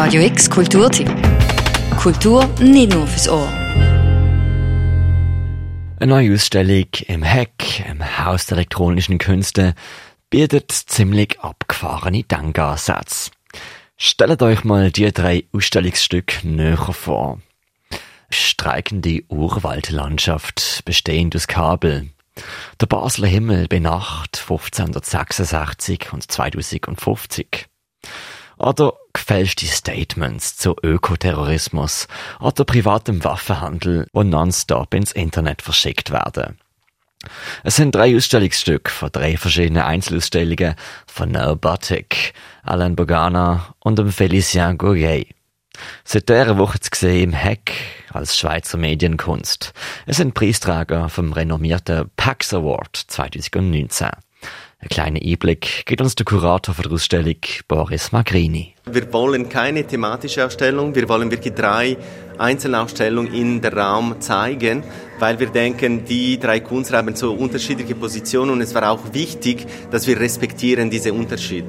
Radio X Kulturtipp. Kultur nicht nur fürs Ohr. Eine neue Ausstellung im Heck, im Haus der elektronischen Künste, bietet ziemlich abgefahrene Denkansätze. Stellt euch mal die drei Ausstellungsstücke näher vor. Streikende Urwaldlandschaft, bestehend aus Kabel. Der Basler Himmel bei Nacht 1566 und 2050. Oder gefälschte Statements zu Ökoterrorismus oder privatem Waffenhandel, wo nonstop ins Internet verschickt werden. Es sind drei Ausstellungsstücke von drei verschiedenen Einzelausstellungen von Noel Batik, Alain Bogana und dem Felicien Gourget. Seit dieser Woche zu sehen im Heck als Schweizer Medienkunst. Es sind Preisträger vom renommierten PAX Award 2019. Ein kleiner Einblick gibt uns der Kurator der Ausstellung, Boris Magrini. Wir wollen keine thematische Ausstellung, wir wollen wirklich drei Einzelausstellungen in der Raum zeigen, weil wir denken, die drei Kunsträume haben so unterschiedliche Positionen und es war auch wichtig, dass wir respektieren diese Unterschied.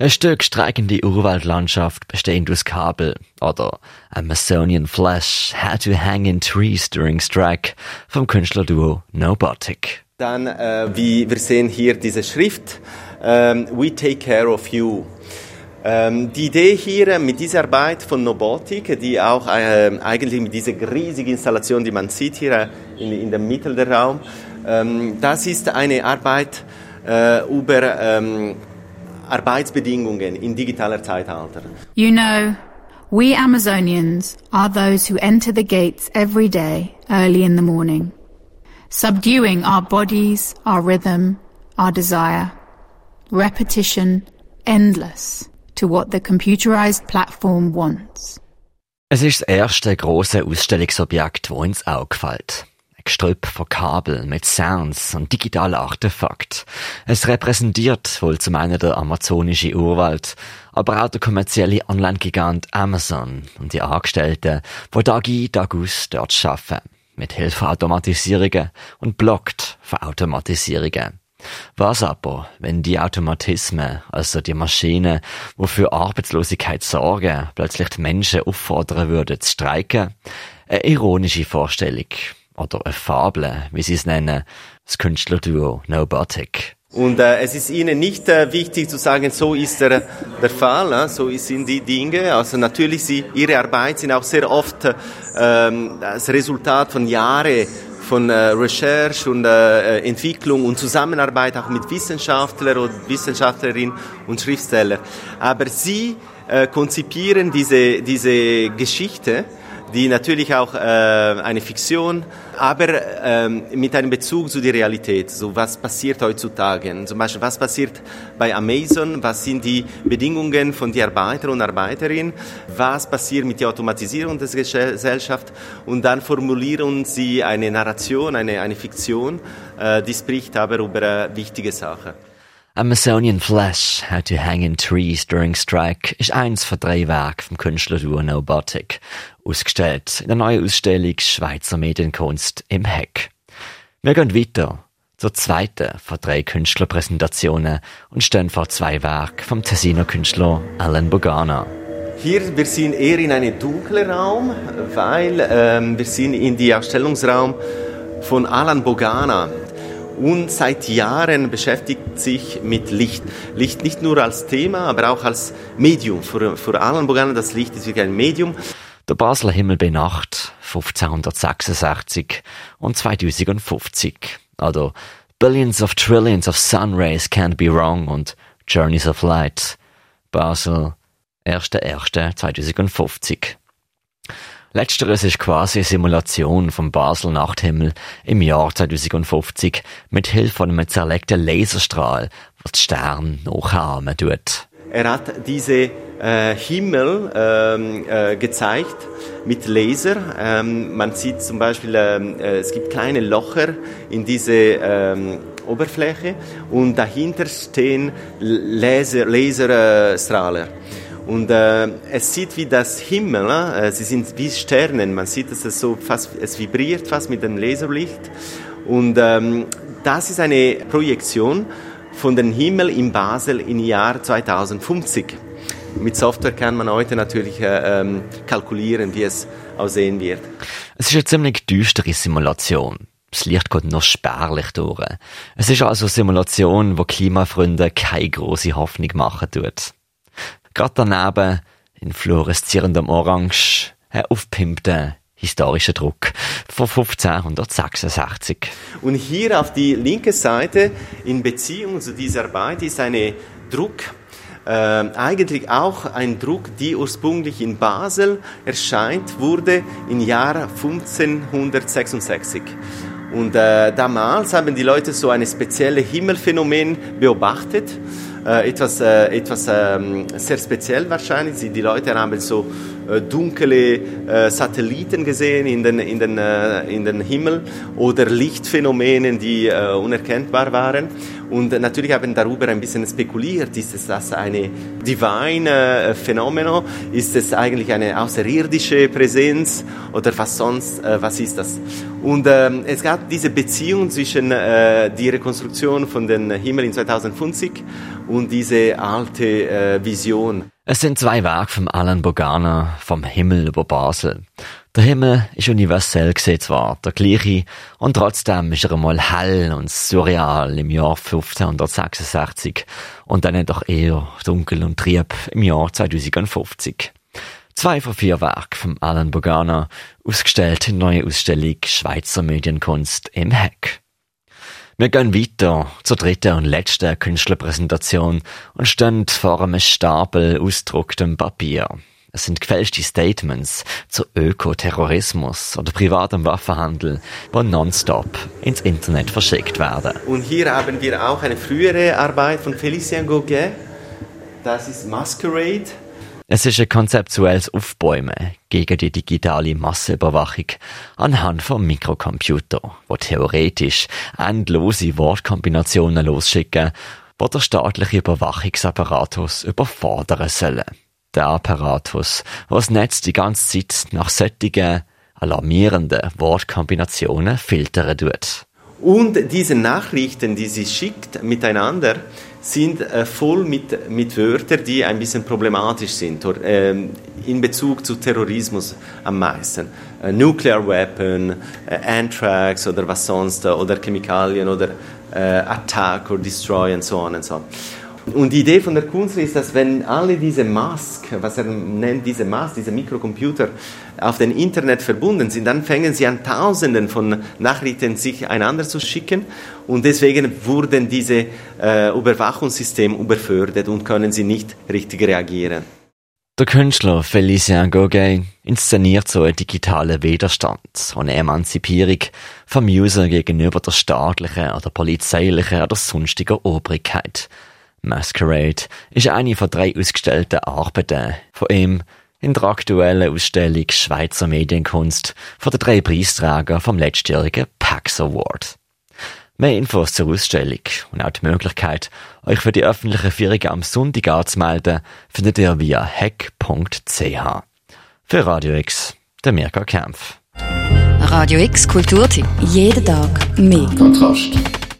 Ein Stück streikende Urwaldlandschaft bestehend aus Kabel oder Amazonian Flesh How to Hang in Trees During Strike vom Künstlerduo Nobotic. Dann, äh, wie wir sehen hier diese Schrift, ähm, We Take Care of You. Ähm, die Idee hier mit dieser Arbeit von Nobotik, die auch äh, eigentlich mit dieser riesigen Installation, die man sieht hier äh, in, in der Mitte der Raum, ähm, das ist eine Arbeit äh, über ähm, Arbeitsbedingungen in digitaler Zeitalter. You know, we Amazonians are those who enter the gates every day early in the morning. Subduing our bodies, our rhythm, our desire. Repetition, endless, to what the computerized platform wants. Es ist das erste große Ausstellungsobjekt, wo ins Auge fällt. Ein Gestrüpp von Kabel mit Sounds und digitalen Artefakt. Es repräsentiert wohl zum einen der amazonische Urwald, aber auch der kommerzielle Online-Gigant Amazon und die Angestellten, die Tag ein, Tag aus dort arbeiten mit Hilfe Automatisierungen und blockt für Automatisierungen. Was aber, wenn die Automatismen, also die Maschinen, wofür Arbeitslosigkeit sorgen, plötzlich die Menschen auffordern würden zu streiken? Eine ironische Vorstellung. Oder eine Fabel, wie sie es nennen. Das Künstlerduo Nobotic. Und äh, es ist ihnen nicht äh, wichtig zu sagen, so ist der, der Fall, äh, so sind die Dinge. Also natürlich, sie, ihre Arbeit sind auch sehr oft äh, das Resultat von Jahren von äh, Recherche und äh, Entwicklung und Zusammenarbeit auch mit Wissenschaftlern und Wissenschaftlerinnen und Schriftstellern. Aber sie äh, konzipieren diese, diese Geschichte die natürlich auch äh, eine Fiktion, aber ähm, mit einem Bezug zu der Realität. So was passiert heutzutage? Zum Beispiel, was passiert bei Amazon? Was sind die Bedingungen von den Arbeiter und Arbeiterinnen? Was passiert mit der Automatisierung der Gesellschaft? Und dann formulieren sie eine Narration, eine, eine Fiktion, äh, die spricht aber über äh, wichtige Sachen. Amazonian Flesh, How to Hang in Trees During Strike, ist eins von drei Werken vom Künstlerduo Nobotic, ausgestellt in der neuen Ausstellung Schweizer Medienkunst im Heck. Wir gehen weiter zur zweiten von drei Künstlerpräsentationen und stehen vor zwei Werken vom Tessiner Künstler Alan Bogana. Hier, wir sind eher in einem dunklen Raum, weil ähm, wir sind in die Ausstellungsraum von Alan Bogana und seit Jahren beschäftigt sich mit Licht. Licht nicht nur als Thema, aber auch als Medium. Für, für Alan Bogana, das Licht ist wirklich ein Medium. Der Basler Himmel bei Nacht 1566 und 2050. Also Billions of Trillions of Sun Rays Can't Be Wrong und Journeys of Light. Basel 1.1.2050. Letzteres ist quasi eine Simulation vom Basel Nachthimmel im Jahr 2050 mit Hilfe von einem zerlegten Laserstrahl, was die Sterne nachahmen tut. Er hat diese äh, Himmel ähm, äh, gezeigt mit Laser. Ähm, man sieht zum Beispiel, ähm, äh, es gibt kleine Locher in diese ähm, Oberfläche und dahinter stehen Laser, Laserstrahler. Und äh, es sieht wie das Himmel, äh, sie sind wie Sterne, man sieht, dass es so fast, es vibriert fast mit dem Laserlicht. Und ähm, das ist eine Projektion von dem Himmel in Basel im Jahr 2050. mit Software kann man heute natürlich äh, ähm, kalkulieren, wie es aussehen wird. Es ist eine ziemlich düstere Simulation. Das Licht kommt noch spärlich durch. Es ist also eine Simulation, wo Klimafreunde keine große Hoffnung machen tut. Gerade daneben, in fluoreszierendem Orange, ein aufpimpter historischer Druck von 1566. Und hier auf die linke Seite in Beziehung zu dieser Arbeit ist eine Druck, äh, eigentlich auch ein Druck, die ursprünglich in Basel erscheint wurde im Jahr 1566. Und äh, damals haben die Leute so ein spezielles Himmelphänomen beobachtet äh, etwas, äh, etwas ähm, sehr speziell wahrscheinlich. Die Leute haben so äh, dunkle äh, Satelliten gesehen in den, in, den, äh, in den Himmel oder Lichtphänomene, die äh, unerkennbar waren. Und natürlich haben darüber ein bisschen spekuliert. Ist es das eine divine Phänomen? Ist es eigentlich eine außerirdische Präsenz? Oder was sonst? was ist das? Und ähm, es gab diese Beziehung zwischen äh, die Rekonstruktion von den Himmel in 2050 und diese alte äh, Vision. Es sind zwei Werke von Alan Bogana vom Himmel über Basel. Der Himmel ist universell gesehen zwar der gleiche und trotzdem ist er einmal hell und surreal im Jahr 1566 und dann doch eher dunkel und trieb im Jahr 2050. Zwei von vier Werken von Alan Bogana, ausgestellt in neue Ausstellung Schweizer Medienkunst im Heck. Wir gehen weiter zur dritten und letzten Künstlerpräsentation und stehen vor einem Stapel ausgedrucktem Papier. Es sind gefälschte Statements zu Ökoterrorismus oder privatem Waffenhandel, die nonstop ins Internet verschickt werden. Und hier haben wir auch eine frühere Arbeit von Felicien Gauguin. Das ist Masquerade. Es ist ein konzeptuelles Aufbäumen gegen die digitale Massenüberwachung anhand von Mikrocomputer, wo theoretisch endlose Wortkombinationen losschicken, wo der staatliche Überwachungsapparatus überfordern sollen. Der Apparatus, wo das Netz die ganze Zeit nach solchen alarmierenden Wortkombinationen filtern tut. Und diese Nachrichten, die sie schickt miteinander, sind äh, voll mit, mit Wörtern, die ein bisschen problematisch sind, oder, äh, in Bezug zu Terrorismus am meisten. Äh, Nuclear Weapon, äh, Anthrax oder was sonst, oder Chemikalien oder äh, Attack or Destroy und so on und so. Und die Idee von der Kunst ist, dass wenn alle diese Mask, was er nennt, diese Mask, diese Mikrocomputer auf dem Internet verbunden sind, dann fängen sie an, Tausenden von Nachrichten sich einander zu schicken und deswegen wurden diese äh, Überwachungssysteme überfördert und können sie nicht richtig reagieren. Der Künstler Felicien Gauguin inszeniert so einen digitalen Widerstand, eine Emanzipierung vom User gegenüber der staatlichen oder polizeilichen oder sonstigen Obrigkeit. Masquerade ist eine von drei ausgestellten Arbeiten von ihm in der aktuellen Ausstellung Schweizer Medienkunst von den drei Preisträgern vom letztjährigen PAX Award. Mehr Infos zur Ausstellung und auch die Möglichkeit, euch für die öffentliche Führung am Sonntag anzumelden, findet ihr via hack.ch. Für Radio X, der Mirka Kempf. Radio X Kulturtipp. Jeden Tag mehr. Kontrast.